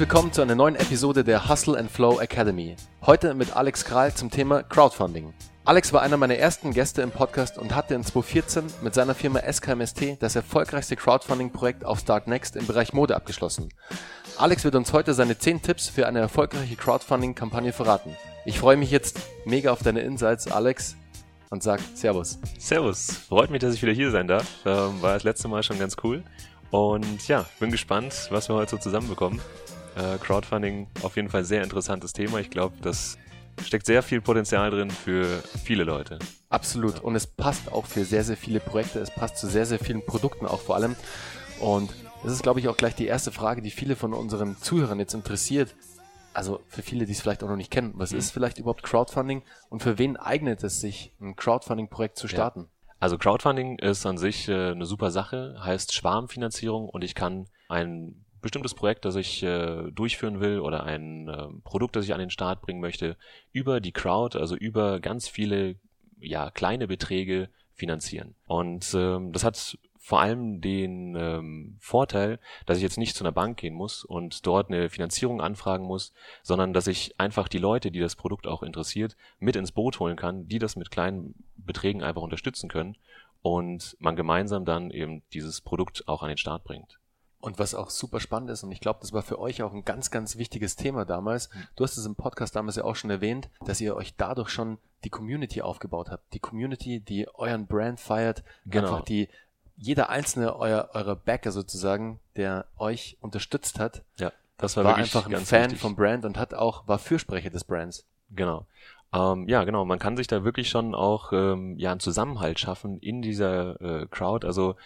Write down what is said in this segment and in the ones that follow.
willkommen zu einer neuen Episode der Hustle and Flow Academy. Heute mit Alex Kral zum Thema Crowdfunding. Alex war einer meiner ersten Gäste im Podcast und hatte in 2014 mit seiner Firma SKMST das erfolgreichste Crowdfunding-Projekt auf Starknext im Bereich Mode abgeschlossen. Alex wird uns heute seine 10 Tipps für eine erfolgreiche Crowdfunding-Kampagne verraten. Ich freue mich jetzt mega auf deine Insights, Alex, und sag Servus. Servus, freut mich, dass ich wieder hier sein darf. Ähm, war das letzte Mal schon ganz cool. Und ja, bin gespannt, was wir heute so zusammenbekommen. Äh, Crowdfunding auf jeden Fall sehr interessantes Thema. Ich glaube, das steckt sehr viel Potenzial drin für viele Leute. Absolut. Und es passt auch für sehr, sehr viele Projekte. Es passt zu sehr, sehr vielen Produkten auch vor allem. Und das ist, glaube ich, auch gleich die erste Frage, die viele von unseren Zuhörern jetzt interessiert. Also für viele, die es vielleicht auch noch nicht kennen, was mhm. ist vielleicht überhaupt Crowdfunding und für wen eignet es sich, ein Crowdfunding-Projekt zu starten? Ja. Also Crowdfunding ist an sich äh, eine super Sache, heißt Schwarmfinanzierung und ich kann ein bestimmtes Projekt, das ich äh, durchführen will oder ein äh, Produkt, das ich an den Start bringen möchte, über die Crowd, also über ganz viele ja kleine Beträge finanzieren. Und ähm, das hat vor allem den ähm, Vorteil, dass ich jetzt nicht zu einer Bank gehen muss und dort eine Finanzierung anfragen muss, sondern dass ich einfach die Leute, die das Produkt auch interessiert, mit ins Boot holen kann, die das mit kleinen Beträgen einfach unterstützen können und man gemeinsam dann eben dieses Produkt auch an den Start bringt. Und was auch super spannend ist, und ich glaube, das war für euch auch ein ganz, ganz wichtiges Thema damals. Mhm. Du hast es im Podcast damals ja auch schon erwähnt, dass ihr euch dadurch schon die Community aufgebaut habt. Die Community, die euren Brand feiert, genau. einfach die jeder einzelne euer, eurer Backer sozusagen, der euch unterstützt hat, ja, das war, war einfach ein Fan wichtig. vom Brand und hat auch, war Fürsprecher des Brands. Genau. Ähm, ja, genau. Man kann sich da wirklich schon auch ähm, ja einen Zusammenhalt schaffen in dieser äh, Crowd. Also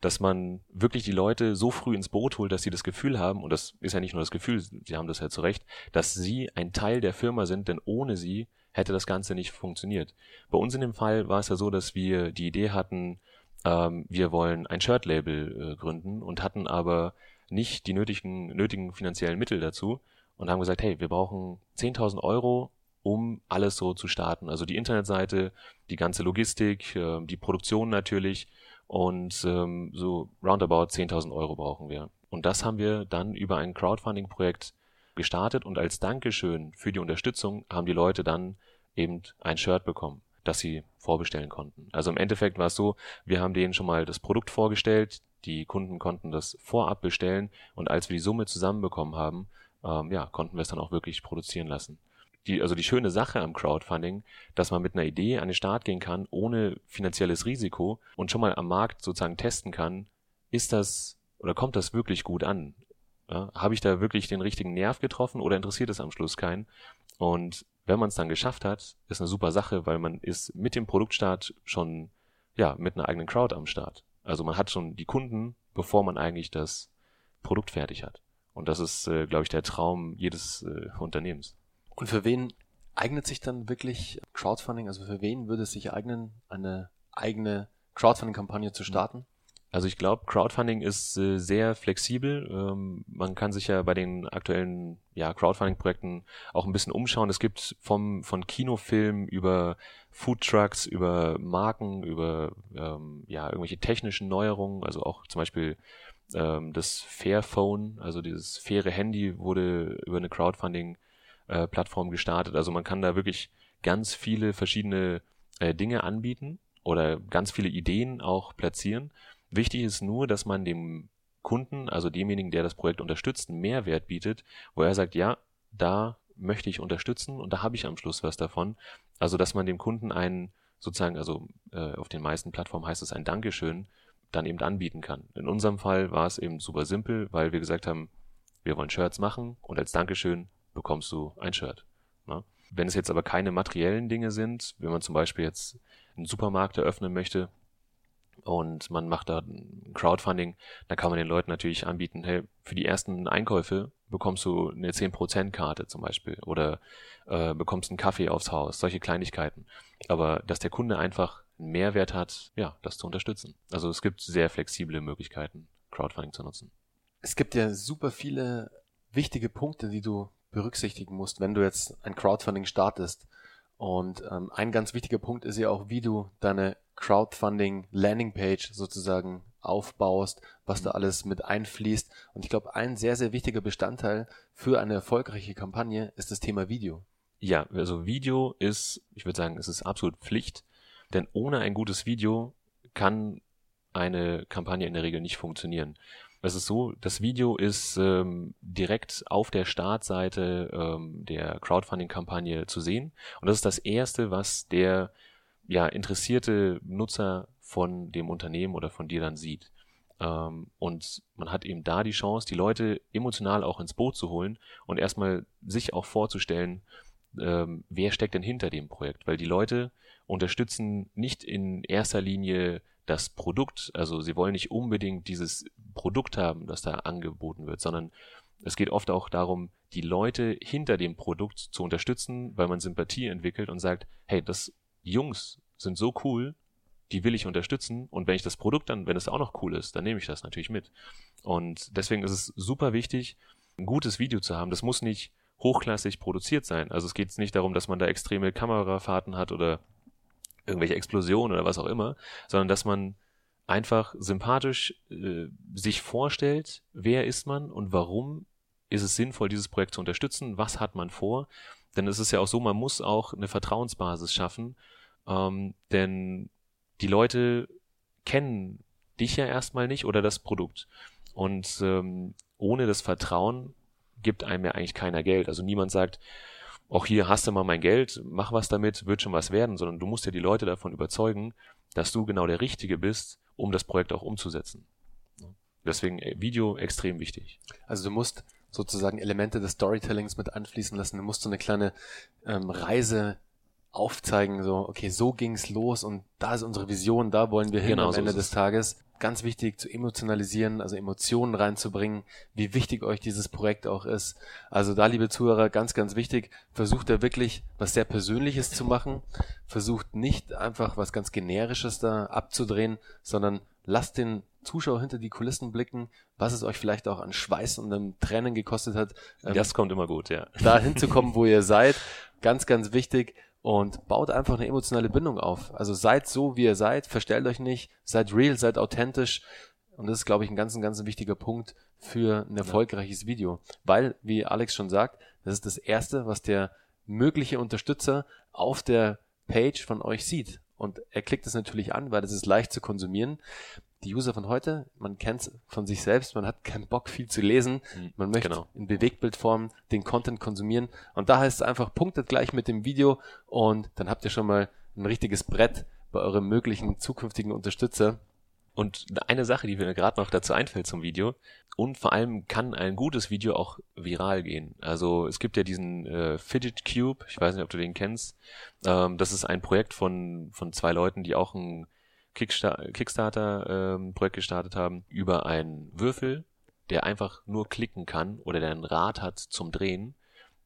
dass man wirklich die Leute so früh ins Boot holt, dass sie das Gefühl haben, und das ist ja nicht nur das Gefühl, sie haben das ja zu Recht, dass sie ein Teil der Firma sind, denn ohne sie hätte das Ganze nicht funktioniert. Bei uns in dem Fall war es ja so, dass wir die Idee hatten, ähm, wir wollen ein Shirt-Label äh, gründen und hatten aber nicht die nötigen, nötigen finanziellen Mittel dazu und haben gesagt, hey, wir brauchen 10.000 Euro, um alles so zu starten. Also die Internetseite, die ganze Logistik, äh, die Produktion natürlich und ähm, so roundabout 10.000 Euro brauchen wir. Und das haben wir dann über ein Crowdfunding-Projekt gestartet und als Dankeschön für die Unterstützung haben die Leute dann eben ein Shirt bekommen das sie vorbestellen konnten. Also im Endeffekt war es so, wir haben denen schon mal das Produkt vorgestellt, die Kunden konnten das vorab bestellen und als wir die Summe zusammenbekommen haben, ähm, ja, konnten wir es dann auch wirklich produzieren lassen. Die, also die schöne Sache am Crowdfunding, dass man mit einer Idee an den Start gehen kann, ohne finanzielles Risiko und schon mal am Markt sozusagen testen kann, ist das oder kommt das wirklich gut an? Ja, Habe ich da wirklich den richtigen Nerv getroffen oder interessiert es am Schluss keinen? Und wenn man es dann geschafft hat, ist eine super Sache, weil man ist mit dem Produktstart schon ja mit einer eigenen Crowd am Start. Also man hat schon die Kunden, bevor man eigentlich das Produkt fertig hat. Und das ist, äh, glaube ich, der Traum jedes äh, Unternehmens. Und für wen eignet sich dann wirklich Crowdfunding? Also für wen würde es sich eignen, eine eigene Crowdfunding-Kampagne zu starten? Also ich glaube, Crowdfunding ist äh, sehr flexibel. Ähm, man kann sich ja bei den aktuellen ja, Crowdfunding-Projekten auch ein bisschen umschauen. Es gibt vom von Kinofilmen über Foodtrucks, über Marken, über ähm, ja irgendwelche technischen Neuerungen, also auch zum Beispiel ähm, das Fairphone, also dieses faire Handy wurde über eine Crowdfunding-Plattform äh, gestartet. Also man kann da wirklich ganz viele verschiedene äh, Dinge anbieten oder ganz viele Ideen auch platzieren. Wichtig ist nur, dass man dem Kunden, also demjenigen, der das Projekt unterstützt, einen Mehrwert bietet, wo er sagt, ja, da möchte ich unterstützen und da habe ich am Schluss was davon. Also, dass man dem Kunden einen sozusagen, also äh, auf den meisten Plattformen heißt es ein Dankeschön, dann eben anbieten kann. In unserem Fall war es eben super simpel, weil wir gesagt haben, wir wollen Shirts machen und als Dankeschön bekommst du ein Shirt. Ne? Wenn es jetzt aber keine materiellen Dinge sind, wenn man zum Beispiel jetzt einen Supermarkt eröffnen möchte, und man macht da Crowdfunding, da kann man den Leuten natürlich anbieten, hey, für die ersten Einkäufe bekommst du eine 10%-Karte zum Beispiel oder äh, bekommst einen Kaffee aufs Haus, solche Kleinigkeiten. Aber dass der Kunde einfach einen Mehrwert hat, ja, das zu unterstützen. Also es gibt sehr flexible Möglichkeiten, Crowdfunding zu nutzen. Es gibt ja super viele wichtige Punkte, die du berücksichtigen musst, wenn du jetzt ein Crowdfunding startest. Und ähm, ein ganz wichtiger Punkt ist ja auch, wie du deine Crowdfunding Landingpage sozusagen aufbaust, was da alles mit einfließt. Und ich glaube, ein sehr, sehr wichtiger Bestandteil für eine erfolgreiche Kampagne ist das Thema Video. Ja, also Video ist, ich würde sagen, es ist absolut Pflicht, denn ohne ein gutes Video kann eine Kampagne in der Regel nicht funktionieren. Es ist so, das Video ist ähm, direkt auf der Startseite ähm, der Crowdfunding-Kampagne zu sehen. Und das ist das Erste, was der ja, interessierte Nutzer von dem Unternehmen oder von dir dann sieht. Ähm, und man hat eben da die Chance, die Leute emotional auch ins Boot zu holen und erstmal sich auch vorzustellen, ähm, wer steckt denn hinter dem Projekt. Weil die Leute unterstützen nicht in erster Linie das Produkt, also sie wollen nicht unbedingt dieses Produkt haben, das da angeboten wird, sondern es geht oft auch darum, die Leute hinter dem Produkt zu unterstützen, weil man Sympathie entwickelt und sagt, hey, das Jungs sind so cool, die will ich unterstützen und wenn ich das Produkt dann, wenn es auch noch cool ist, dann nehme ich das natürlich mit. Und deswegen ist es super wichtig, ein gutes Video zu haben. Das muss nicht hochklassig produziert sein. Also es geht nicht darum, dass man da extreme Kamerafahrten hat oder irgendwelche Explosionen oder was auch immer, sondern dass man einfach sympathisch äh, sich vorstellt, wer ist man und warum ist es sinnvoll, dieses Projekt zu unterstützen, was hat man vor. Denn es ist ja auch so, man muss auch eine Vertrauensbasis schaffen, ähm, denn die Leute kennen dich ja erstmal nicht oder das Produkt. Und ähm, ohne das Vertrauen gibt einem ja eigentlich keiner Geld. Also niemand sagt, auch hier hast du mal mein Geld, mach was damit, wird schon was werden, sondern du musst ja die Leute davon überzeugen, dass du genau der Richtige bist, um das Projekt auch umzusetzen. Deswegen äh, Video extrem wichtig. Also du musst sozusagen Elemente des Storytellings mit anfließen lassen. Du musst so eine kleine ähm, Reise aufzeigen, so, okay, so ging's los und da ist unsere Vision, da wollen wir hin genau, am so Ende des Tages ganz wichtig zu emotionalisieren, also Emotionen reinzubringen, wie wichtig euch dieses Projekt auch ist. Also da, liebe Zuhörer, ganz, ganz wichtig, versucht da wirklich was sehr Persönliches zu machen. Versucht nicht einfach was ganz Generisches da abzudrehen, sondern lasst den Zuschauer hinter die Kulissen blicken, was es euch vielleicht auch an Schweiß und an Tränen gekostet hat. Ähm, das kommt immer gut, ja. Da hinzukommen, wo ihr seid. Ganz, ganz wichtig und baut einfach eine emotionale Bindung auf. Also seid so, wie ihr seid, verstellt euch nicht, seid real, seid authentisch. Und das ist, glaube ich, ein ganz, ganz wichtiger Punkt für ein erfolgreiches Video. Weil, wie Alex schon sagt, das ist das Erste, was der mögliche Unterstützer auf der Page von euch sieht. Und er klickt es natürlich an, weil das ist leicht zu konsumieren die User von heute, man kennt es von sich selbst, man hat keinen Bock viel zu lesen, mhm, man möchte genau. in Bewegtbildform den Content konsumieren und da heißt es einfach, punktet gleich mit dem Video und dann habt ihr schon mal ein richtiges Brett bei eurem möglichen zukünftigen Unterstützer. Und eine Sache, die mir gerade noch dazu einfällt zum Video, und vor allem kann ein gutes Video auch viral gehen. Also es gibt ja diesen äh, Fidget Cube, ich weiß nicht, ob du den kennst. Ähm, das ist ein Projekt von, von zwei Leuten, die auch ein Kickstarter-Projekt ähm, gestartet haben, über einen Würfel, der einfach nur klicken kann oder der ein Rad hat zum Drehen.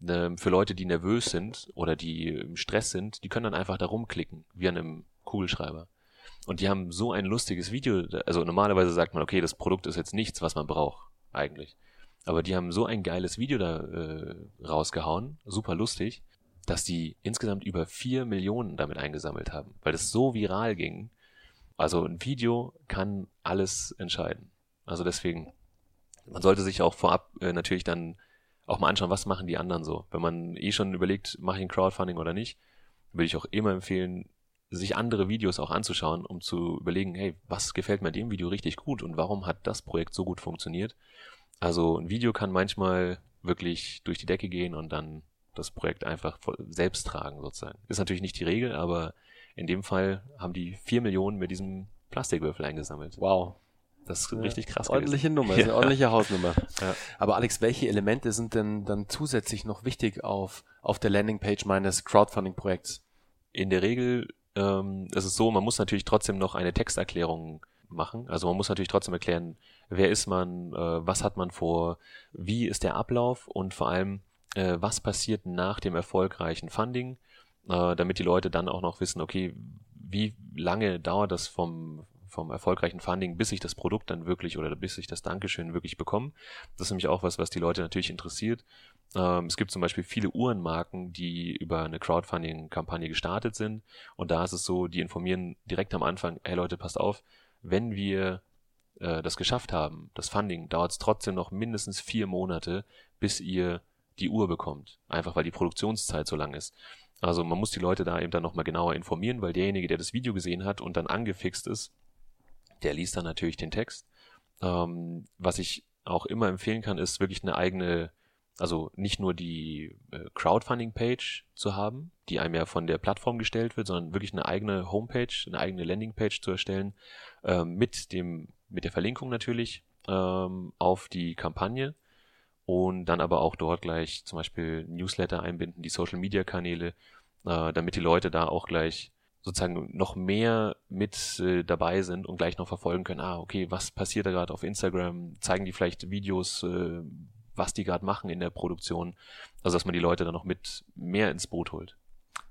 Ähm, für Leute, die nervös sind oder die im Stress sind, die können dann einfach da rumklicken, wie an einem Kugelschreiber. Und die haben so ein lustiges Video, also normalerweise sagt man, okay, das Produkt ist jetzt nichts, was man braucht, eigentlich. Aber die haben so ein geiles Video da äh, rausgehauen, super lustig, dass die insgesamt über vier Millionen damit eingesammelt haben, weil das so viral ging, also ein Video kann alles entscheiden. Also deswegen, man sollte sich auch vorab äh, natürlich dann auch mal anschauen, was machen die anderen so. Wenn man eh schon überlegt, mache ich ein Crowdfunding oder nicht, würde ich auch immer empfehlen, sich andere Videos auch anzuschauen, um zu überlegen, hey, was gefällt mir dem Video richtig gut und warum hat das Projekt so gut funktioniert. Also ein Video kann manchmal wirklich durch die Decke gehen und dann das Projekt einfach selbst tragen sozusagen. Ist natürlich nicht die Regel, aber in dem Fall haben die vier Millionen mit diesem Plastikwürfel eingesammelt. Wow. Das ist ja, richtig krass. Ordentliche gewesen. Nummer, ja. eine ordentliche Hausnummer. Ja. Aber Alex, welche Elemente sind denn dann zusätzlich noch wichtig auf, auf der Landingpage meines Crowdfunding-Projekts? In der Regel ähm, ist es so, man muss natürlich trotzdem noch eine Texterklärung machen. Also man muss natürlich trotzdem erklären, wer ist man, äh, was hat man vor, wie ist der Ablauf und vor allem, äh, was passiert nach dem erfolgreichen Funding äh, damit die Leute dann auch noch wissen, okay, wie lange dauert das vom, vom erfolgreichen Funding, bis ich das Produkt dann wirklich oder bis ich das Dankeschön wirklich bekomme. Das ist nämlich auch was, was die Leute natürlich interessiert. Ähm, es gibt zum Beispiel viele Uhrenmarken, die über eine Crowdfunding-Kampagne gestartet sind. Und da ist es so, die informieren direkt am Anfang, hey Leute, passt auf, wenn wir äh, das geschafft haben, das Funding, dauert es trotzdem noch mindestens vier Monate, bis ihr die Uhr bekommt. Einfach weil die Produktionszeit so lang ist. Also man muss die Leute da eben dann nochmal genauer informieren, weil derjenige, der das Video gesehen hat und dann angefixt ist, der liest dann natürlich den Text. Ähm, was ich auch immer empfehlen kann, ist wirklich eine eigene, also nicht nur die äh, Crowdfunding-Page zu haben, die einem ja von der Plattform gestellt wird, sondern wirklich eine eigene Homepage, eine eigene Landingpage zu erstellen, ähm, mit dem, mit der Verlinkung natürlich ähm, auf die Kampagne und dann aber auch dort gleich zum Beispiel Newsletter einbinden, die Social Media Kanäle, äh, damit die Leute da auch gleich sozusagen noch mehr mit äh, dabei sind und gleich noch verfolgen können, ah, okay, was passiert da gerade auf Instagram? Zeigen die vielleicht Videos, äh, was die gerade machen in der Produktion? Also dass man die Leute dann noch mit mehr ins Boot holt.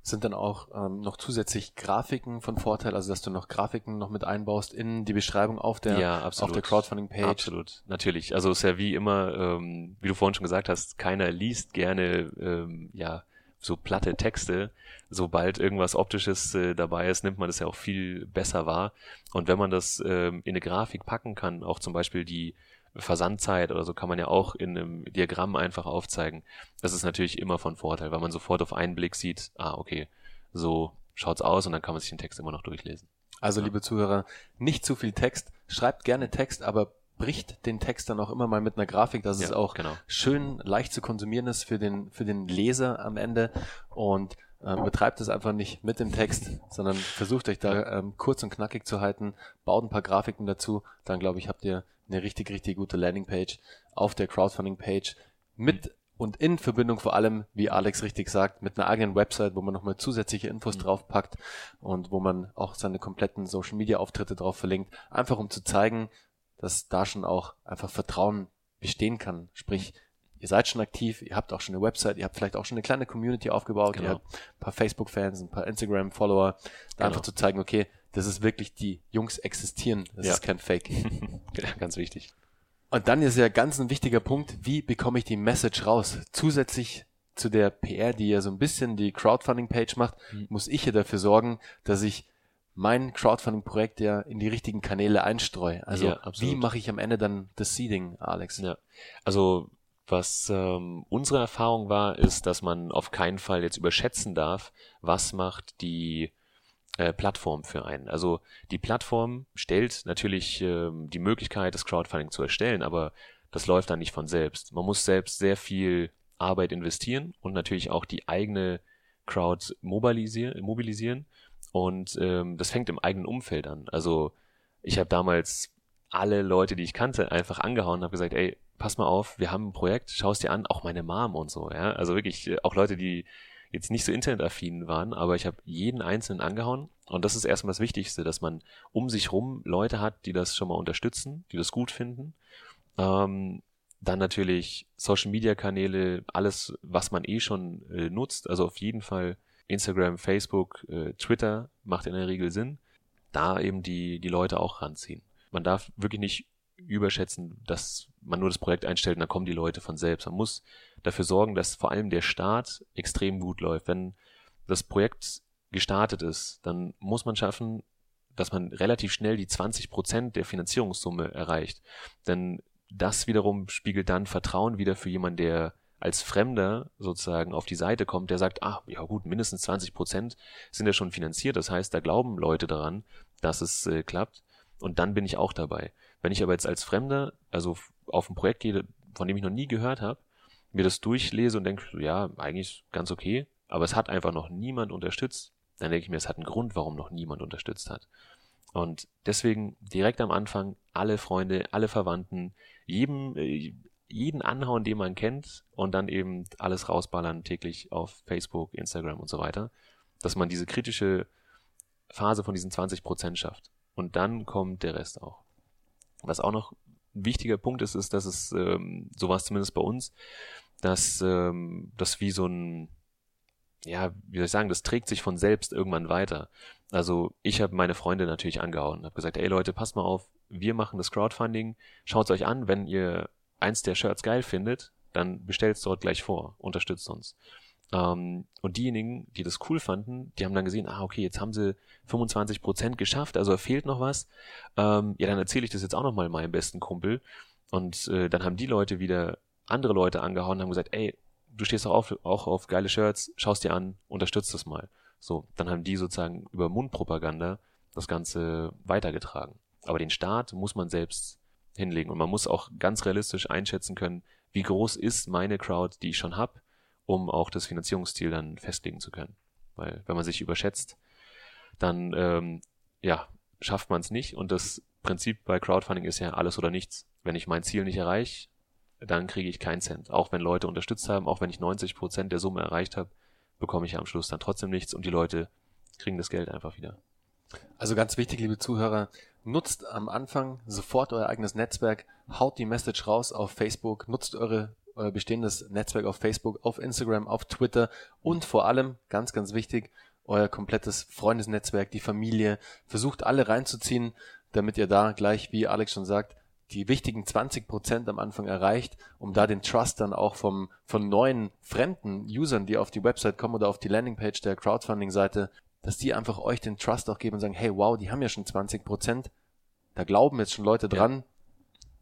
Sind dann auch ähm, noch zusätzlich Grafiken von Vorteil, also dass du noch Grafiken noch mit einbaust in die Beschreibung auf der, ja, absolut. auf der Crowdfunding-Page? Absolut, natürlich. Also ist ja wie immer, ähm, wie du vorhin schon gesagt hast, keiner liest gerne ähm, ja so platte Texte. Sobald irgendwas Optisches äh, dabei ist, nimmt man das ja auch viel besser wahr. Und wenn man das ähm, in eine Grafik packen kann, auch zum Beispiel die Versandzeit oder so kann man ja auch in einem Diagramm einfach aufzeigen. Das ist natürlich immer von Vorteil, weil man sofort auf einen Blick sieht, ah, okay, so schaut's aus und dann kann man sich den Text immer noch durchlesen. Also, ja. liebe Zuhörer, nicht zu viel Text. Schreibt gerne Text, aber bricht den Text dann auch immer mal mit einer Grafik, dass ja, es auch genau. schön leicht zu konsumieren ist für den, für den Leser am Ende und ähm, betreibt es einfach nicht mit dem Text, sondern versucht euch da ähm, kurz und knackig zu halten, baut ein paar Grafiken dazu, dann glaube ich, habt ihr eine richtig, richtig gute Landingpage auf der Crowdfunding-Page mit und in Verbindung vor allem, wie Alex richtig sagt, mit einer eigenen Website, wo man nochmal zusätzliche Infos mhm. draufpackt und wo man auch seine kompletten Social Media Auftritte drauf verlinkt, einfach um zu zeigen, dass da schon auch einfach Vertrauen bestehen kann. Sprich, ihr seid schon aktiv, ihr habt auch schon eine Website, ihr habt vielleicht auch schon eine kleine Community aufgebaut, genau. ihr habt ein paar Facebook-Fans, ein paar Instagram-Follower, da genau. einfach zu zeigen, okay, das ist wirklich die Jungs existieren, das ja. ist kein Fake. ja, ganz wichtig. Und dann ist ja ganz ein wichtiger Punkt, wie bekomme ich die Message raus? Zusätzlich zu der PR, die ja so ein bisschen die Crowdfunding-Page macht, mhm. muss ich ja dafür sorgen, dass ich mein Crowdfunding-Projekt ja in die richtigen Kanäle einstreue. Also ja, wie mache ich am Ende dann das Seeding, Alex? Ja, also was ähm, unsere Erfahrung war, ist, dass man auf keinen Fall jetzt überschätzen darf, was macht die äh, Plattform für einen. Also die Plattform stellt natürlich ähm, die Möglichkeit, das Crowdfunding zu erstellen, aber das läuft dann nicht von selbst. Man muss selbst sehr viel Arbeit investieren und natürlich auch die eigene Crowd mobilisieren. mobilisieren und ähm, das fängt im eigenen Umfeld an. Also ich habe damals alle Leute, die ich kannte, einfach angehauen und habe gesagt, ey, pass mal auf, wir haben ein Projekt, schau es dir an, auch meine Mom und so, ja. Also wirklich, äh, auch Leute, die jetzt nicht so internetaffin waren, aber ich habe jeden einzelnen angehauen und das ist erstmal das Wichtigste, dass man um sich rum Leute hat, die das schon mal unterstützen, die das gut finden. Ähm, dann natürlich Social Media Kanäle, alles, was man eh schon äh, nutzt, also auf jeden Fall Instagram, Facebook, äh, Twitter macht in der Regel Sinn, da eben die, die Leute auch ranziehen. Man darf wirklich nicht überschätzen, dass man nur das Projekt einstellt und dann kommen die Leute von selbst. Man muss dafür sorgen, dass vor allem der Start extrem gut läuft. Wenn das Projekt gestartet ist, dann muss man schaffen, dass man relativ schnell die 20 Prozent der Finanzierungssumme erreicht. Denn das wiederum spiegelt dann Vertrauen wieder für jemanden, der als Fremder sozusagen auf die Seite kommt, der sagt, ah, ja gut, mindestens 20 Prozent sind ja schon finanziert. Das heißt, da glauben Leute daran, dass es äh, klappt. Und dann bin ich auch dabei. Wenn ich aber jetzt als Fremder, also auf ein Projekt gehe, von dem ich noch nie gehört habe, mir das durchlese und denke, ja, eigentlich ganz okay, aber es hat einfach noch niemand unterstützt, dann denke ich mir, es hat einen Grund, warum noch niemand unterstützt hat. Und deswegen direkt am Anfang alle Freunde, alle Verwandten, jedem, äh, jeden anhauen, den man kennt und dann eben alles rausballern täglich auf Facebook, Instagram und so weiter, dass man diese kritische Phase von diesen 20 Prozent schafft. Und dann kommt der Rest auch. Was auch noch wichtiger Punkt ist, ist, dass es, ähm, so war es zumindest bei uns, dass ähm, das wie so ein, ja, wie soll ich sagen, das trägt sich von selbst irgendwann weiter. Also ich habe meine Freunde natürlich angehauen, habe gesagt, ey Leute, passt mal auf, wir machen das Crowdfunding, schaut euch an, wenn ihr eins der Shirts geil findet, dann bestellt es dort gleich vor, unterstützt uns. Ähm, und diejenigen, die das cool fanden, die haben dann gesehen, ah, okay, jetzt haben sie 25 Prozent geschafft, also fehlt noch was. Ähm, ja, dann erzähle ich das jetzt auch nochmal meinem besten Kumpel. Und äh, dann haben die Leute wieder andere Leute angehauen und haben gesagt, ey, du stehst doch auf, auch auf geile Shirts, schaust dir an, unterstützt das mal. So, dann haben die sozusagen über Mundpropaganda das Ganze weitergetragen. Aber den Start muss man selbst hinlegen und man muss auch ganz realistisch einschätzen können, wie groß ist meine Crowd, die ich schon habe, um auch das Finanzierungsziel dann festlegen zu können. Weil wenn man sich überschätzt, dann ähm, ja, schafft man es nicht und das Prinzip bei Crowdfunding ist ja alles oder nichts. Wenn ich mein Ziel nicht erreiche, dann kriege ich keinen Cent. Auch wenn Leute unterstützt haben, auch wenn ich 90 Prozent der Summe erreicht habe, bekomme ich am Schluss dann trotzdem nichts und die Leute kriegen das Geld einfach wieder. Also ganz wichtig, liebe Zuhörer, nutzt am Anfang sofort euer eigenes Netzwerk, haut die Message raus auf Facebook, nutzt eure euer bestehendes Netzwerk auf Facebook, auf Instagram, auf Twitter und vor allem, ganz, ganz wichtig, euer komplettes Freundesnetzwerk, die Familie. Versucht alle reinzuziehen, damit ihr da gleich, wie Alex schon sagt, die wichtigen 20 Prozent am Anfang erreicht, um da den Trust dann auch vom, von neuen fremden Usern, die auf die Website kommen oder auf die Landingpage der Crowdfunding-Seite, dass die einfach euch den Trust auch geben und sagen, hey, wow, die haben ja schon 20 Prozent, da glauben jetzt schon Leute dran, ja.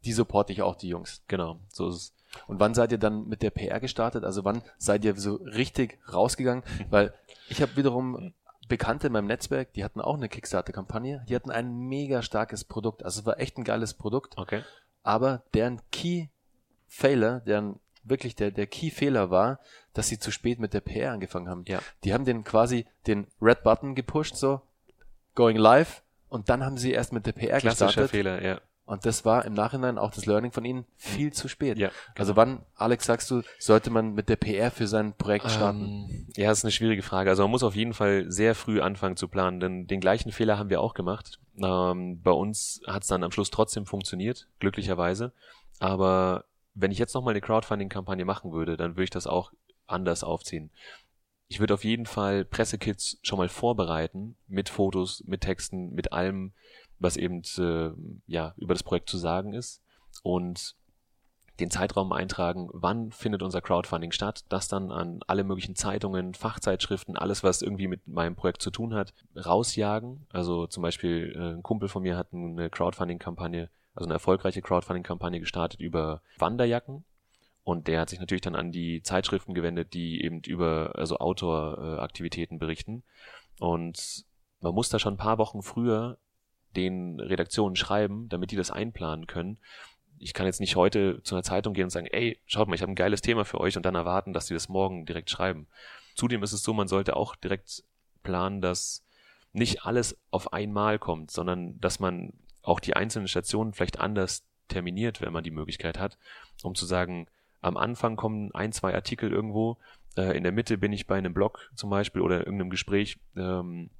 die supporte ich auch, die Jungs. Genau, so ist es. Und wann seid ihr dann mit der PR gestartet? Also wann seid ihr so richtig rausgegangen? Weil ich habe wiederum Bekannte in meinem Netzwerk, die hatten auch eine Kickstarter-Kampagne. Die hatten ein mega starkes Produkt. Also es war echt ein geiles Produkt. Okay. Aber deren Key-Failer, deren wirklich der, der Key-Fehler war, dass sie zu spät mit der PR angefangen haben. Ja. Die haben den quasi den Red Button gepusht, so, going live, und dann haben sie erst mit der PR Klassischer gestartet. Fehler, ja. Und das war im Nachhinein auch das Learning von ihnen viel zu spät. Ja, Also wann, Alex, sagst du, sollte man mit der PR für sein Projekt starten? Ähm, ja, das ist eine schwierige Frage. Also man muss auf jeden Fall sehr früh anfangen zu planen, denn den gleichen Fehler haben wir auch gemacht. Ähm, bei uns hat es dann am Schluss trotzdem funktioniert, glücklicherweise. Aber wenn ich jetzt nochmal eine Crowdfunding-Kampagne machen würde, dann würde ich das auch anders aufziehen. Ich würde auf jeden Fall Pressekits schon mal vorbereiten, mit Fotos, mit Texten, mit allem, was eben äh, ja über das Projekt zu sagen ist und den Zeitraum eintragen, wann findet unser Crowdfunding statt, das dann an alle möglichen Zeitungen, Fachzeitschriften, alles, was irgendwie mit meinem Projekt zu tun hat, rausjagen. Also zum Beispiel äh, ein Kumpel von mir hat eine Crowdfunding-Kampagne, also eine erfolgreiche Crowdfunding-Kampagne gestartet über Wanderjacken. Und der hat sich natürlich dann an die Zeitschriften gewendet, die eben über also Outdoor-Aktivitäten berichten. Und man muss da schon ein paar Wochen früher den Redaktionen schreiben, damit die das einplanen können. Ich kann jetzt nicht heute zu einer Zeitung gehen und sagen, ey, schaut mal, ich habe ein geiles Thema für euch und dann erwarten, dass sie das morgen direkt schreiben. Zudem ist es so, man sollte auch direkt planen, dass nicht alles auf einmal kommt, sondern dass man auch die einzelnen Stationen vielleicht anders terminiert, wenn man die Möglichkeit hat, um zu sagen, am Anfang kommen ein, zwei Artikel irgendwo, äh, in der Mitte bin ich bei einem Blog zum Beispiel oder irgendeinem Gespräch, ähm,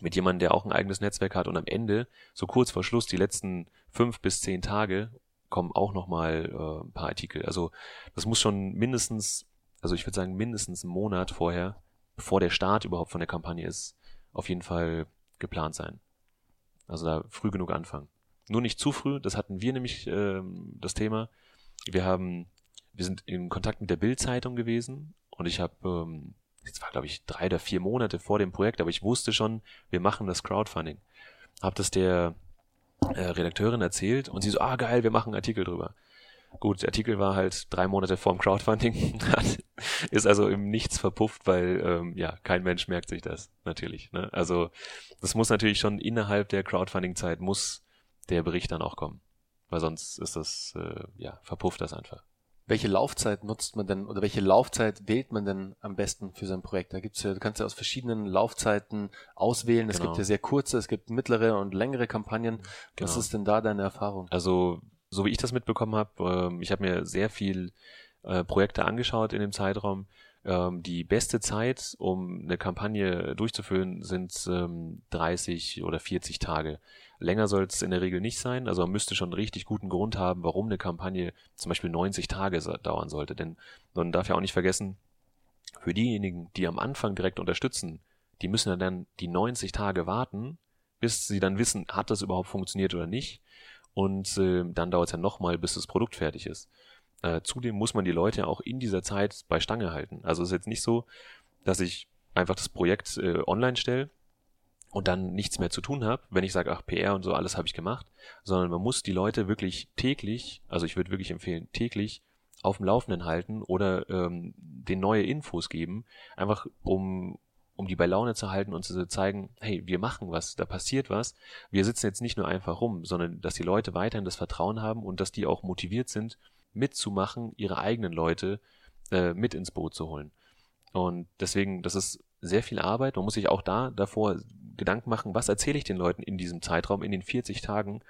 mit jemandem, der auch ein eigenes Netzwerk hat und am Ende, so kurz vor Schluss, die letzten fünf bis zehn Tage, kommen auch nochmal äh, ein paar Artikel. Also das muss schon mindestens, also ich würde sagen mindestens einen Monat vorher, bevor der Start überhaupt von der Kampagne ist, auf jeden Fall geplant sein. Also da früh genug anfangen. Nur nicht zu früh, das hatten wir nämlich ähm, das Thema. Wir haben, wir sind in Kontakt mit der Bild-Zeitung gewesen und ich habe ähm, das war glaube ich drei oder vier Monate vor dem Projekt, aber ich wusste schon, wir machen das Crowdfunding. Hab das der äh, Redakteurin erzählt und sie so, ah geil, wir machen einen Artikel drüber. Gut, der Artikel war halt drei Monate vorm Crowdfunding, ist also im Nichts verpufft, weil ähm, ja kein Mensch merkt sich das natürlich. Ne? Also das muss natürlich schon innerhalb der Crowdfunding-Zeit muss der Bericht dann auch kommen, weil sonst ist das äh, ja verpufft das einfach. Welche Laufzeit nutzt man denn oder welche Laufzeit wählt man denn am besten für sein Projekt? Da gibt's ja, du kannst ja aus verschiedenen Laufzeiten auswählen. Es genau. gibt ja sehr kurze, es gibt mittlere und längere Kampagnen. Genau. Was ist denn da deine Erfahrung? Also, so wie ich das mitbekommen habe, äh, ich habe mir sehr viel äh, Projekte angeschaut in dem Zeitraum. Ähm, die beste Zeit, um eine Kampagne durchzuführen, sind ähm, 30 oder 40 Tage. Länger soll es in der Regel nicht sein. Also man müsste schon einen richtig guten Grund haben, warum eine Kampagne zum Beispiel 90 Tage dauern sollte. Denn man darf ja auch nicht vergessen, für diejenigen, die am Anfang direkt unterstützen, die müssen ja dann die 90 Tage warten, bis sie dann wissen, hat das überhaupt funktioniert oder nicht. Und äh, dann dauert es ja nochmal, bis das Produkt fertig ist. Äh, zudem muss man die Leute auch in dieser Zeit bei Stange halten. Also es ist jetzt nicht so, dass ich einfach das Projekt äh, online stelle und dann nichts mehr zu tun habe, wenn ich sage, ach, PR und so, alles habe ich gemacht, sondern man muss die Leute wirklich täglich, also ich würde wirklich empfehlen, täglich auf dem Laufenden halten oder ähm, den neue Infos geben, einfach um, um die bei Laune zu halten und zu zeigen, hey, wir machen was, da passiert was. Wir sitzen jetzt nicht nur einfach rum, sondern dass die Leute weiterhin das Vertrauen haben und dass die auch motiviert sind, mitzumachen, ihre eigenen Leute äh, mit ins Boot zu holen. Und deswegen, das ist sehr viel Arbeit. Man muss sich auch da davor Gedanken machen, was erzähle ich den Leuten in diesem Zeitraum, in den 40 Tagen,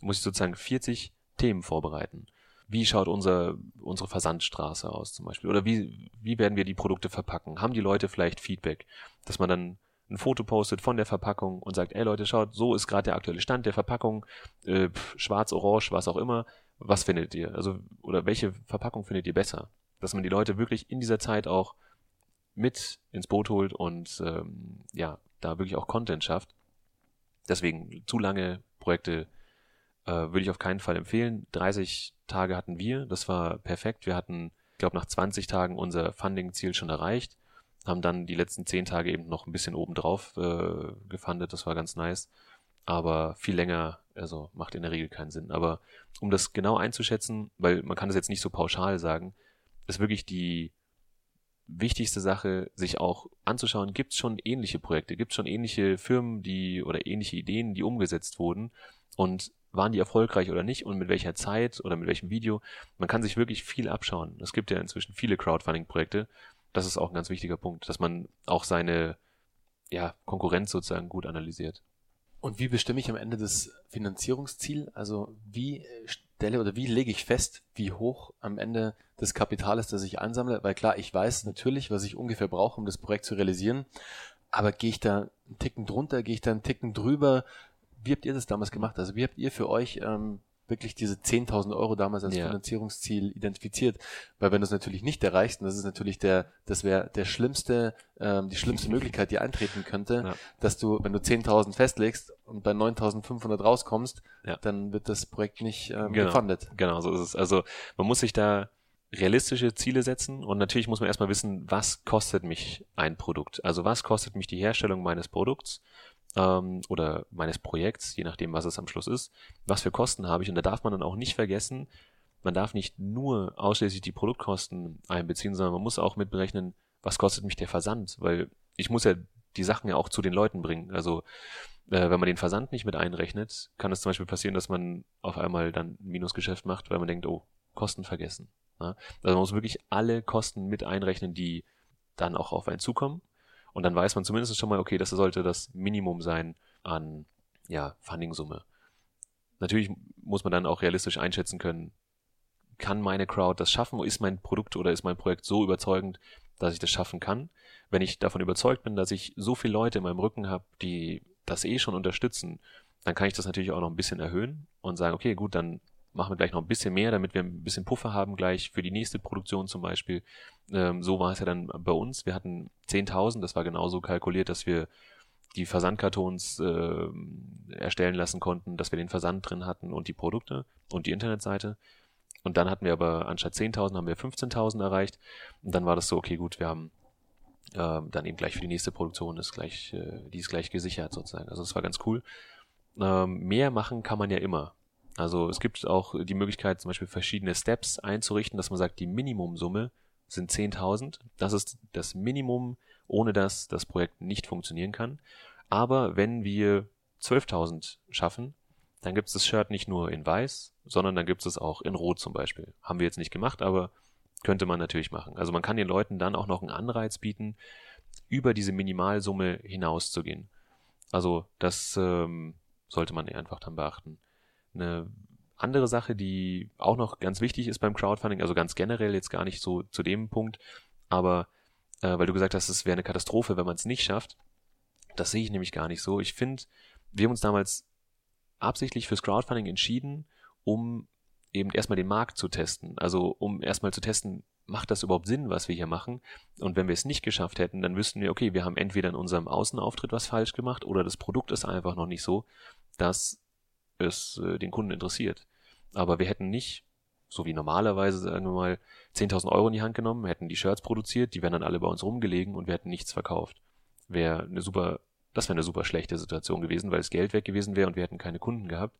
muss ich sozusagen 40 Themen vorbereiten. Wie schaut unser, unsere Versandstraße aus zum Beispiel? Oder wie, wie werden wir die Produkte verpacken? Haben die Leute vielleicht Feedback? Dass man dann ein Foto postet von der Verpackung und sagt, ey Leute, schaut, so ist gerade der aktuelle Stand der Verpackung, äh, schwarz, orange, was auch immer. Was findet ihr? Also, oder welche Verpackung findet ihr besser? Dass man die Leute wirklich in dieser Zeit auch mit ins Boot holt und ähm, ja, da wirklich auch Content schafft. Deswegen zu lange Projekte äh, würde ich auf keinen Fall empfehlen. 30 Tage hatten wir, das war perfekt. Wir hatten, ich glaube, nach 20 Tagen unser Funding-Ziel schon erreicht, haben dann die letzten 10 Tage eben noch ein bisschen obendrauf äh, gefundet, das war ganz nice. Aber viel länger, also macht in der Regel keinen Sinn. Aber um das genau einzuschätzen, weil man kann das jetzt nicht so pauschal sagen, ist wirklich die wichtigste Sache, sich auch anzuschauen, gibt es schon ähnliche Projekte, gibt es schon ähnliche Firmen, die oder ähnliche Ideen, die umgesetzt wurden und waren die erfolgreich oder nicht und mit welcher Zeit oder mit welchem Video. Man kann sich wirklich viel abschauen. Es gibt ja inzwischen viele Crowdfunding-Projekte. Das ist auch ein ganz wichtiger Punkt, dass man auch seine ja, Konkurrenz sozusagen gut analysiert. Und wie bestimme ich am Ende das Finanzierungsziel? Also wie stelle oder wie lege ich fest, wie hoch am Ende das Kapital ist, das ich ansammle? Weil klar, ich weiß natürlich, was ich ungefähr brauche, um das Projekt zu realisieren. Aber gehe ich da einen Ticken drunter, gehe ich da einen Ticken drüber? Wie habt ihr das damals gemacht? Also wie habt ihr für euch ähm, wirklich diese 10.000 Euro damals als ja. Finanzierungsziel identifiziert. Weil wenn du es natürlich nicht erreichst, und das ist natürlich der, das wäre der schlimmste, ähm, die schlimmste Möglichkeit, die eintreten könnte, ja. dass du, wenn du 10.000 festlegst und bei 9.500 rauskommst, ja. dann wird das Projekt nicht ähm, genau. gefundet. Genau, so ist es. Also man muss sich da realistische Ziele setzen und natürlich muss man erstmal wissen, was kostet mich ein Produkt? Also was kostet mich die Herstellung meines Produkts? ähm, oder meines Projekts, je nachdem, was es am Schluss ist, was für Kosten habe ich. Und da darf man dann auch nicht vergessen, man darf nicht nur ausschließlich die Produktkosten einbeziehen, sondern man muss auch mitberechnen, was kostet mich der Versand, weil ich muss ja die Sachen ja auch zu den Leuten bringen. Also äh, wenn man den Versand nicht mit einrechnet, kann es zum Beispiel passieren, dass man auf einmal dann ein Minusgeschäft macht, weil man denkt, oh, Kosten vergessen. Ja? Also man muss wirklich alle Kosten mit einrechnen, die dann auch auf einen zukommen. Und dann weiß man zumindest schon mal, okay, das sollte das Minimum sein an ja, Funding-Summe. Natürlich muss man dann auch realistisch einschätzen können, kann meine Crowd das schaffen? Ist mein Produkt oder ist mein Projekt so überzeugend, dass ich das schaffen kann? Wenn ich davon überzeugt bin, dass ich so viele Leute in meinem Rücken habe, die das eh schon unterstützen, dann kann ich das natürlich auch noch ein bisschen erhöhen und sagen, okay, gut, dann machen wir gleich noch ein bisschen mehr, damit wir ein bisschen Puffer haben gleich für die nächste Produktion zum Beispiel. Ähm, so war es ja dann bei uns. Wir hatten 10.000, das war genauso kalkuliert, dass wir die Versandkartons äh, erstellen lassen konnten, dass wir den Versand drin hatten und die Produkte und die Internetseite. Und dann hatten wir aber anstatt 10.000 haben wir 15.000 erreicht. Und dann war das so, okay, gut, wir haben äh, dann eben gleich für die nächste Produktion ist gleich, äh, die ist gleich gesichert sozusagen. Also das war ganz cool. Ähm, mehr machen kann man ja immer. Also es gibt auch die Möglichkeit, zum Beispiel verschiedene Steps einzurichten, dass man sagt, die Minimumsumme sind 10.000. Das ist das Minimum, ohne dass das Projekt nicht funktionieren kann. Aber wenn wir 12.000 schaffen, dann gibt es das Shirt nicht nur in weiß, sondern dann gibt es es auch in rot zum Beispiel. Haben wir jetzt nicht gemacht, aber könnte man natürlich machen. Also man kann den Leuten dann auch noch einen Anreiz bieten, über diese Minimalsumme hinauszugehen. Also das ähm, sollte man einfach dann beachten. Eine andere Sache, die auch noch ganz wichtig ist beim Crowdfunding, also ganz generell jetzt gar nicht so zu dem Punkt, aber äh, weil du gesagt hast, es wäre eine Katastrophe, wenn man es nicht schafft. Das sehe ich nämlich gar nicht so. Ich finde, wir haben uns damals absichtlich fürs Crowdfunding entschieden, um eben erstmal den Markt zu testen. Also um erstmal zu testen, macht das überhaupt Sinn, was wir hier machen? Und wenn wir es nicht geschafft hätten, dann wüssten wir, okay, wir haben entweder in unserem Außenauftritt was falsch gemacht oder das Produkt ist einfach noch nicht so, dass es äh, den Kunden interessiert. Aber wir hätten nicht so wie normalerweise, sagen wir mal, 10.000 Euro in die Hand genommen, hätten die Shirts produziert, die wären dann alle bei uns rumgelegen und wir hätten nichts verkauft. Wäre eine super, das wäre eine super schlechte Situation gewesen, weil das Geld weg gewesen wäre und wir hätten keine Kunden gehabt.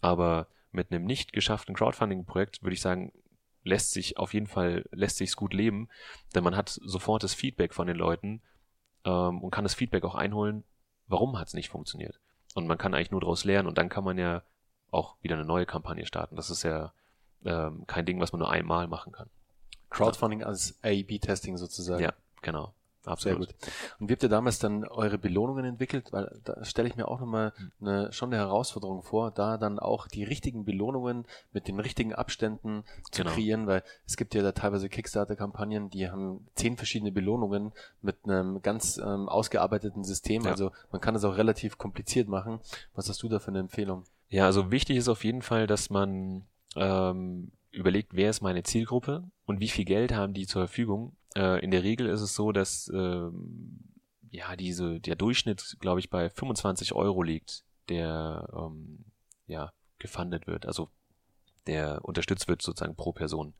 Aber mit einem nicht geschafften Crowdfunding-Projekt würde ich sagen, lässt sich auf jeden Fall, lässt sich's gut leben, denn man hat sofort das Feedback von den Leuten ähm, und kann das Feedback auch einholen, warum hat's nicht funktioniert. Und man kann eigentlich nur daraus lernen und dann kann man ja auch wieder eine neue Kampagne starten. Das ist ja ähm, kein Ding, was man nur einmal machen kann. Crowdfunding als A-B-Testing sozusagen. Ja, genau. Absolut. Sehr gut. Und wie habt ihr damals dann eure Belohnungen entwickelt? Weil da stelle ich mir auch nochmal eine, schon eine Herausforderung vor, da dann auch die richtigen Belohnungen mit den richtigen Abständen zu Genau. kreieren, weil es gibt ja da teilweise Kickstarter-Kampagnen, die haben zehn verschiedene Belohnungen mit einem ganz ähm, ausgearbeiteten System. Ja. Also man kann es auch relativ kompliziert machen. Was hast du da für eine Empfehlung? Ja, also wichtig ist auf jeden Fall, dass man ähm, überlegt, wer ist meine Zielgruppe und wie viel Geld haben die zur Verfügung. Äh, in der Regel ist es so, dass ähm, ja diese der Durchschnitt, glaube ich, bei 25 Euro liegt, der ähm, ja gefundet wird, also der unterstützt wird sozusagen pro Person.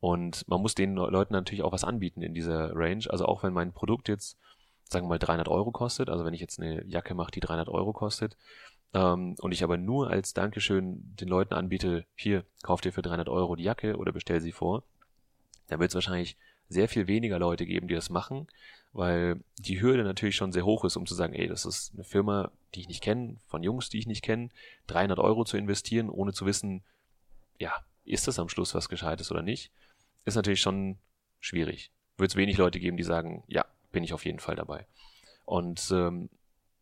Und man muss den Leuten natürlich auch was anbieten in dieser Range. Also auch wenn mein Produkt jetzt, sagen wir mal, 300 Euro kostet, also wenn ich jetzt eine Jacke mache, die 300 Euro kostet, ähm, und ich aber nur als Dankeschön den Leuten anbiete, hier, kauft ihr für 300 Euro die Jacke oder bestell sie vor, dann wird es wahrscheinlich sehr viel weniger Leute geben, die das machen, weil die Hürde natürlich schon sehr hoch ist, um zu sagen, ey, das ist eine Firma, die ich nicht kenne, von Jungs, die ich nicht kenne, 300 Euro zu investieren, ohne zu wissen, ja, ist das am Schluss was Gescheites oder nicht, ist natürlich schon schwierig. Wird es wenig Leute geben, die sagen, ja, bin ich auf jeden Fall dabei. Und ähm,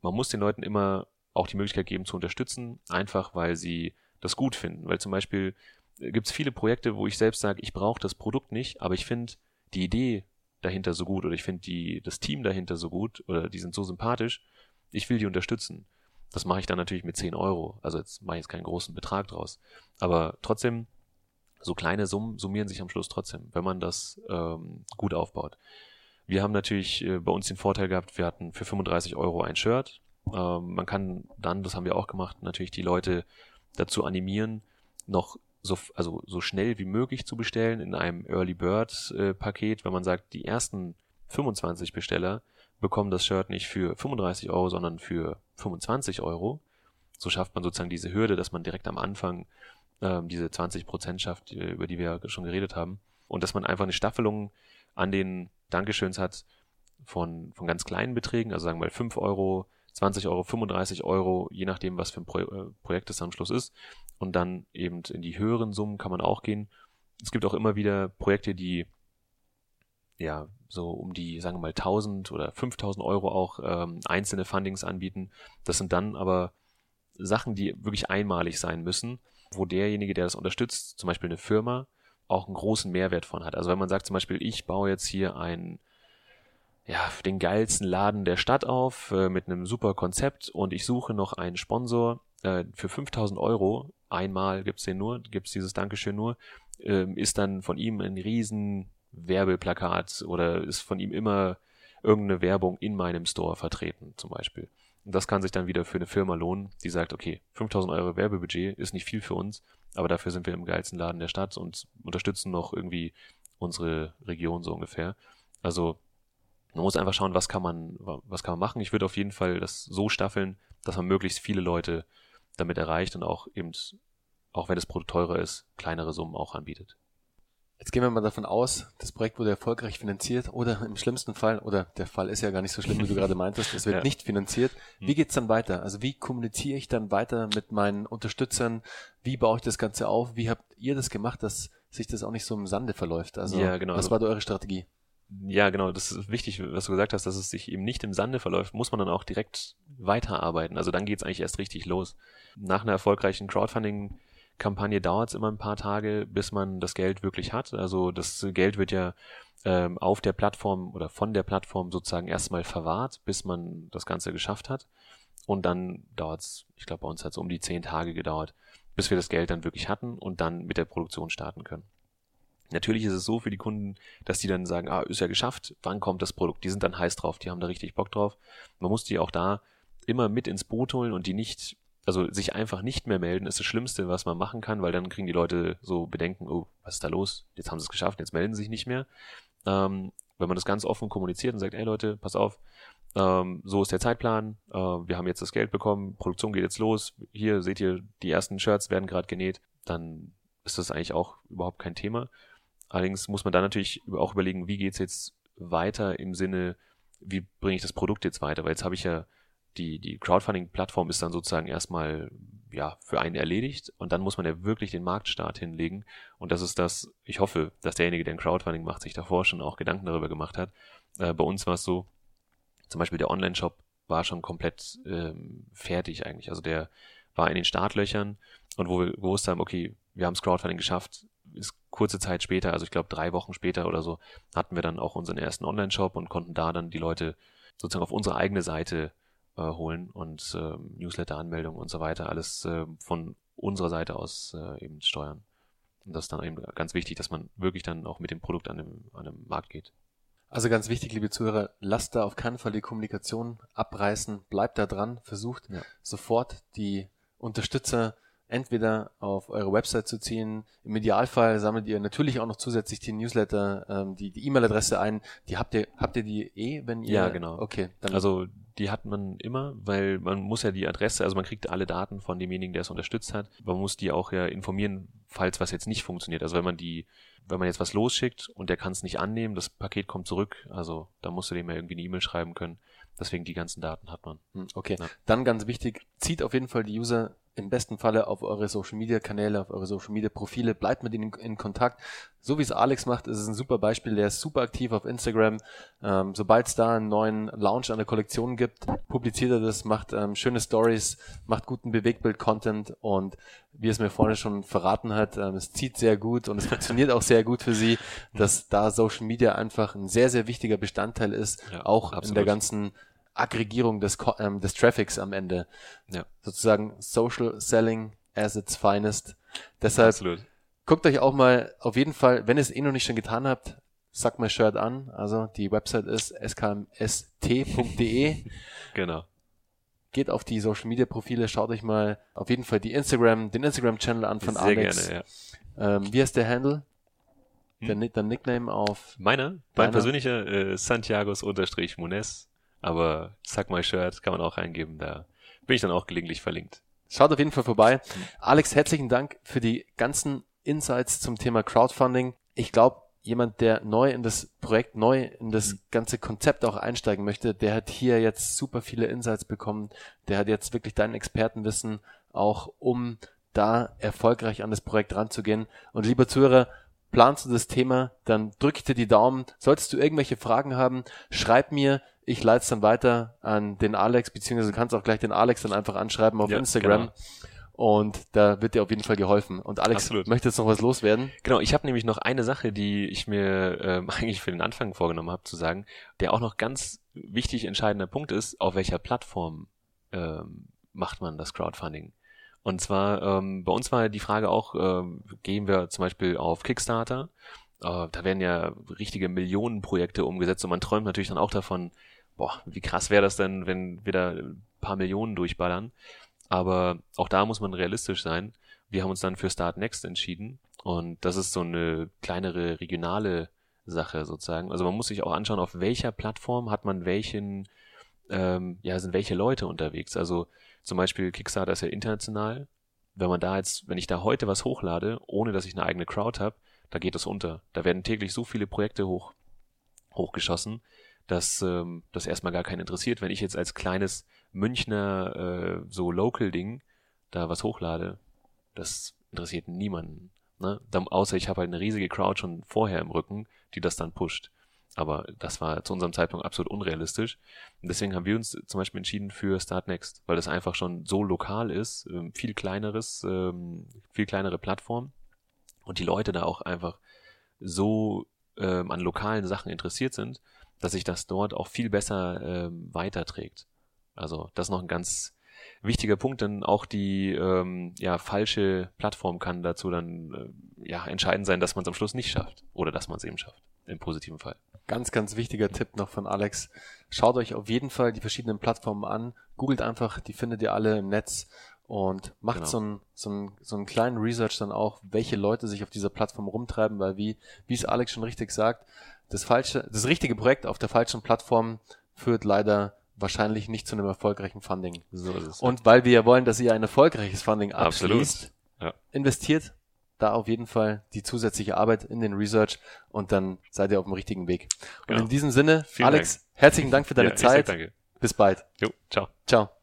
man muss den Leuten immer auch die Möglichkeit geben zu unterstützen, einfach weil sie das gut finden. Weil zum Beispiel gibt es viele Projekte, wo ich selbst sage, ich brauche das Produkt nicht, aber ich finde die Idee dahinter so gut oder ich finde das Team dahinter so gut oder die sind so sympathisch, ich will die unterstützen. Das mache ich dann natürlich mit 10 Euro. Also jetzt mache ich jetzt keinen großen Betrag draus. Aber trotzdem, so kleine Summen summieren sich am Schluss trotzdem, wenn man das ähm, gut aufbaut. Wir haben natürlich äh, bei uns den Vorteil gehabt, wir hatten für 35 Euro ein Shirt. Ähm, man kann dann, das haben wir auch gemacht, natürlich die Leute dazu animieren, noch so, also so schnell wie möglich zu bestellen in einem Early Bird äh, Paket, wenn man sagt, die ersten 25 Besteller bekommen das Shirt nicht für 35 Euro, sondern für 25 Euro. So schafft man sozusagen diese Hürde, dass man direkt am Anfang ähm, diese 20 Prozent schafft, die- über die wir ja schon geredet haben. Und dass man einfach eine Staffelung an den Dankeschöns hat von, von ganz kleinen Beträgen, also sagen wir mal 5 Euro, 20 Euro, 35 Euro, je nachdem, was für ein Pro äh, Projekt es am Schluss ist. Und dann eben in die höheren Summen kann man auch gehen. Es gibt auch immer wieder Projekte, die ja so um die, sagen wir mal, 1000 oder 5000 Euro auch ähm, einzelne Fundings anbieten. Das sind dann aber Sachen, die wirklich einmalig sein müssen, wo derjenige, der das unterstützt, zum Beispiel eine Firma, auch einen großen Mehrwert von hat. Also wenn man sagt zum Beispiel, ich baue jetzt hier ein ja, den geilsten Laden der Stadt auf äh, mit einem super Konzept und ich suche noch einen Sponsor äh, für 5000 Euro. Einmal gibt's den nur, gibt's dieses Dankeschön nur, ähm, ist dann von ihm ein riesen Werbeplakat oder ist von ihm immer irgendeine Werbung in meinem Store vertreten, zum Beispiel. Und das kann sich dann wieder für eine Firma lohnen, die sagt, okay, 5000 Euro Werbebudget ist nicht viel für uns, aber dafür sind wir im geilsten Laden der Stadt und unterstützen noch irgendwie unsere Region so ungefähr. Also man muss einfach schauen, was kann man, was kann man machen. Ich würde auf jeden Fall das so staffeln, dass man möglichst viele Leute damit erreicht und auch eben, auch wenn das Produkt teurer ist, kleinere Summen auch anbietet. Jetzt gehen wir mal davon aus, das Projekt wurde erfolgreich finanziert oder im schlimmsten Fall, oder der Fall ist ja gar nicht so schlimm, wie du gerade meintest, es wird Ja. nicht finanziert. Wie Hm. geht's dann weiter? Also wie kommuniziere ich dann weiter mit meinen Unterstützern? Wie baue ich das Ganze auf? Wie habt ihr das gemacht, dass sich das auch nicht so im Sande verläuft? Also Ja, genau. was Also- war da eure Strategie? Ja, genau, das ist wichtig, was du gesagt hast, dass es sich eben nicht im Sande verläuft, muss man dann auch direkt weiterarbeiten. Also dann geht's eigentlich erst richtig los. Nach einer erfolgreichen Crowdfunding-Kampagne dauert es immer ein paar Tage, bis man das Geld wirklich hat. Also das Geld wird ja ähm, auf der Plattform oder von der Plattform sozusagen erstmal verwahrt, bis man das Ganze geschafft hat. Und dann dauert's, ich glaube, bei uns hat es um die zehn Tage gedauert, bis wir das Geld dann wirklich hatten und dann mit der Produktion starten können. Natürlich ist es so für die Kunden, dass die dann sagen, ah, ist ja geschafft, wann kommt das Produkt? Die sind dann heiß drauf, die haben da richtig Bock drauf. Man muss die auch da immer mit ins Boot holen und die nicht, also sich einfach nicht mehr melden, ist das Schlimmste, was man machen kann, weil dann kriegen die Leute so Bedenken, oh, was ist da los? Jetzt haben sie es geschafft, jetzt melden sie sich nicht mehr. Ähm, wenn man das ganz offen kommuniziert und sagt, ey Leute, pass auf, ähm, so ist der Zeitplan, äh, wir haben jetzt das Geld bekommen, Produktion geht jetzt los, hier seht ihr, die ersten Shirts werden gerade genäht, dann ist das eigentlich auch überhaupt kein Thema. Allerdings muss man dann natürlich auch überlegen, wie geht's jetzt weiter im Sinne, wie bringe ich das Produkt jetzt weiter, weil jetzt habe ich ja die, die Crowdfunding-Plattform ist dann sozusagen erstmal ja, für einen erledigt und dann muss man ja wirklich den Marktstart hinlegen. Und das ist das, ich hoffe, dass derjenige, der ein Crowdfunding macht, sich davor schon auch Gedanken darüber gemacht hat. Äh, bei uns war es so, zum Beispiel der Online-Shop war schon komplett ähm, fertig eigentlich, also der war in den Startlöchern und wo wir gewusst haben, okay, wir haben das Crowdfunding geschafft, ist kurze Zeit später, also ich glaube drei Wochen später oder so, hatten wir dann auch unseren ersten Online-Shop und konnten da dann die Leute sozusagen auf unsere eigene Seite äh, holen und äh, Newsletter-Anmeldungen und so weiter, alles äh, von unserer Seite aus äh, eben steuern. Und das ist dann eben ganz wichtig, dass man wirklich dann auch mit dem Produkt an dem, an dem Markt geht. Also ganz wichtig, liebe Zuhörer, lasst da auf keinen Fall die Kommunikation abreißen, bleibt da dran, versucht ja. sofort die Unterstützer entweder auf eure Website zu ziehen. Im Idealfall sammelt ihr natürlich auch noch zusätzlich die Newsletter, ähm, die die E-Mail-Adresse ein. Die habt ihr, habt ihr die eh, wenn ihr? Ja, genau. Okay. Dann also die hat man immer, weil man muss ja die Adresse, also man kriegt alle Daten von demjenigen, der es unterstützt hat. Man muss die auch ja informieren, falls was jetzt nicht funktioniert. Also wenn man die, wenn man jetzt was losschickt und der kann es nicht annehmen, das Paket kommt zurück, also da musst du dem ja irgendwie eine E-Mail schreiben können. Deswegen die ganzen Daten hat man. Hm, okay. Ja. Dann ganz wichtig, zieht auf jeden Fall die User im besten Falle auf eure Social Media Kanäle, auf eure Social Media Profile, bleibt mit ihnen in Kontakt. So wie es Alex macht, ist es ein super Beispiel. Der ist super aktiv auf Instagram. Ähm, Sobald es da einen neuen Launch an der Kollektion gibt, publiziert er das, macht ähm, schöne Stories, macht guten Bewegtbild-Content und wie es mir vorhin schon verraten hat, ähm, es zieht sehr gut und es funktioniert auch sehr gut für sie, dass da Social Media einfach ein sehr, sehr wichtiger Bestandteil ist, ja, auch absolut. in der ganzen Aggregierung des, ähm, des Traffics am Ende. Ja. Sozusagen Social Selling as its finest. Deshalb Absolut. guckt euch auch mal auf jeden Fall, wenn ihr es eh noch nicht schon getan habt, sagt mal Shirt an. Also die Website ist skmst.de. genau. Geht auf die Social Media Profile, schaut euch mal auf jeden Fall die Instagram, den Instagram Channel an von Sehr Alex. Gerne, ja. Ähm, wie heißt der Handle? Hm? Der, der Nickname auf. Meiner? Mein persönlicher äh, Santiagos-Munes. Aber Suck My Shirt kann man auch eingeben, da bin ich dann auch gelegentlich verlinkt. Schaut auf jeden Fall vorbei. Alex, herzlichen Dank für die ganzen Insights zum Thema Crowdfunding. Ich glaube, jemand, der neu in das Projekt, neu in das ganze Konzept auch einsteigen möchte, der hat hier jetzt super viele Insights bekommen. Der hat jetzt wirklich dein Expertenwissen auch, um da erfolgreich an das Projekt ranzugehen. Und lieber Zuhörer, planst du das Thema, dann drück dir die Daumen. Solltest du irgendwelche Fragen haben, schreib mir. Ich leite es dann weiter an den Alex, beziehungsweise du kannst auch gleich den Alex dann einfach anschreiben auf ja, Instagram. Genau. Und da wird dir auf jeden Fall geholfen. Und Alex, Absolut. möchtest noch was loswerden? Genau, ich habe nämlich noch eine Sache, die ich mir ähm, eigentlich für den Anfang vorgenommen habe zu sagen, der auch noch ganz wichtig entscheidender Punkt ist, auf welcher Plattform ähm, macht man das Crowdfunding. Und zwar, ähm, bei uns war die Frage auch, ähm, gehen wir zum Beispiel auf Kickstarter? Äh, da werden ja richtige Millionenprojekte umgesetzt und man träumt natürlich dann auch davon, boah, wie krass wäre das denn, wenn wir da ein paar Millionen durchballern. Aber auch da muss man realistisch sein. Wir haben uns dann für Start Next entschieden und das ist so eine kleinere regionale Sache sozusagen. Also man muss sich auch anschauen, auf welcher Plattform hat man welchen, ähm, ja, sind welche Leute unterwegs. Also zum Beispiel Kickstarter ist ja international. Wenn man da jetzt, wenn ich da heute was hochlade, ohne dass ich eine eigene Crowd habe, da geht es unter. Da werden täglich so viele Projekte hoch, hochgeschossen, dass ähm, das erstmal gar keinen interessiert. Wenn ich jetzt als kleines Münchner äh, so Local-Ding da was hochlade, das interessiert niemanden. Ne? Dann, außer ich habe halt eine riesige Crowd schon vorher im Rücken, die das dann pusht. Aber das war zu unserem Zeitpunkt absolut unrealistisch. Und deswegen haben wir uns zum Beispiel entschieden für Start Next, weil das einfach schon so lokal ist, ähm, viel kleineres, ähm, viel kleinere Plattform und die Leute da auch einfach so ähm, an lokalen Sachen interessiert sind, dass sich das dort auch viel besser ähm, weiterträgt. Also das ist noch ein ganz wichtiger Punkt, denn auch die ähm, ja, falsche Plattform kann dazu dann äh, ja, entscheidend sein, dass man es am Schluss nicht schafft oder dass man es eben schafft, im positiven Fall. Ganz, ganz wichtiger Tipp noch von Alex. Schaut euch auf jeden Fall die verschiedenen Plattformen an, googelt einfach, die findet ihr alle im Netz und macht Genau. so, einen, so, einen, so einen kleinen Research dann auch, welche Leute sich auf dieser Plattform rumtreiben, weil wie, wie es Alex schon richtig sagt, das falsche, das richtige Projekt auf der falschen Plattform führt leider wahrscheinlich nicht zu einem erfolgreichen Funding. So ist es. Und weil wir wollen, dass ihr ein erfolgreiches Funding abschließt, Ja. investiert da auf jeden Fall die zusätzliche Arbeit in den Research und dann seid ihr auf dem richtigen Weg. Und Genau. in diesem Sinne, Vielen Alex, herzlichen Dank für deine ja, Zeit. danke. Bis bald. Jo, ciao. Ciao.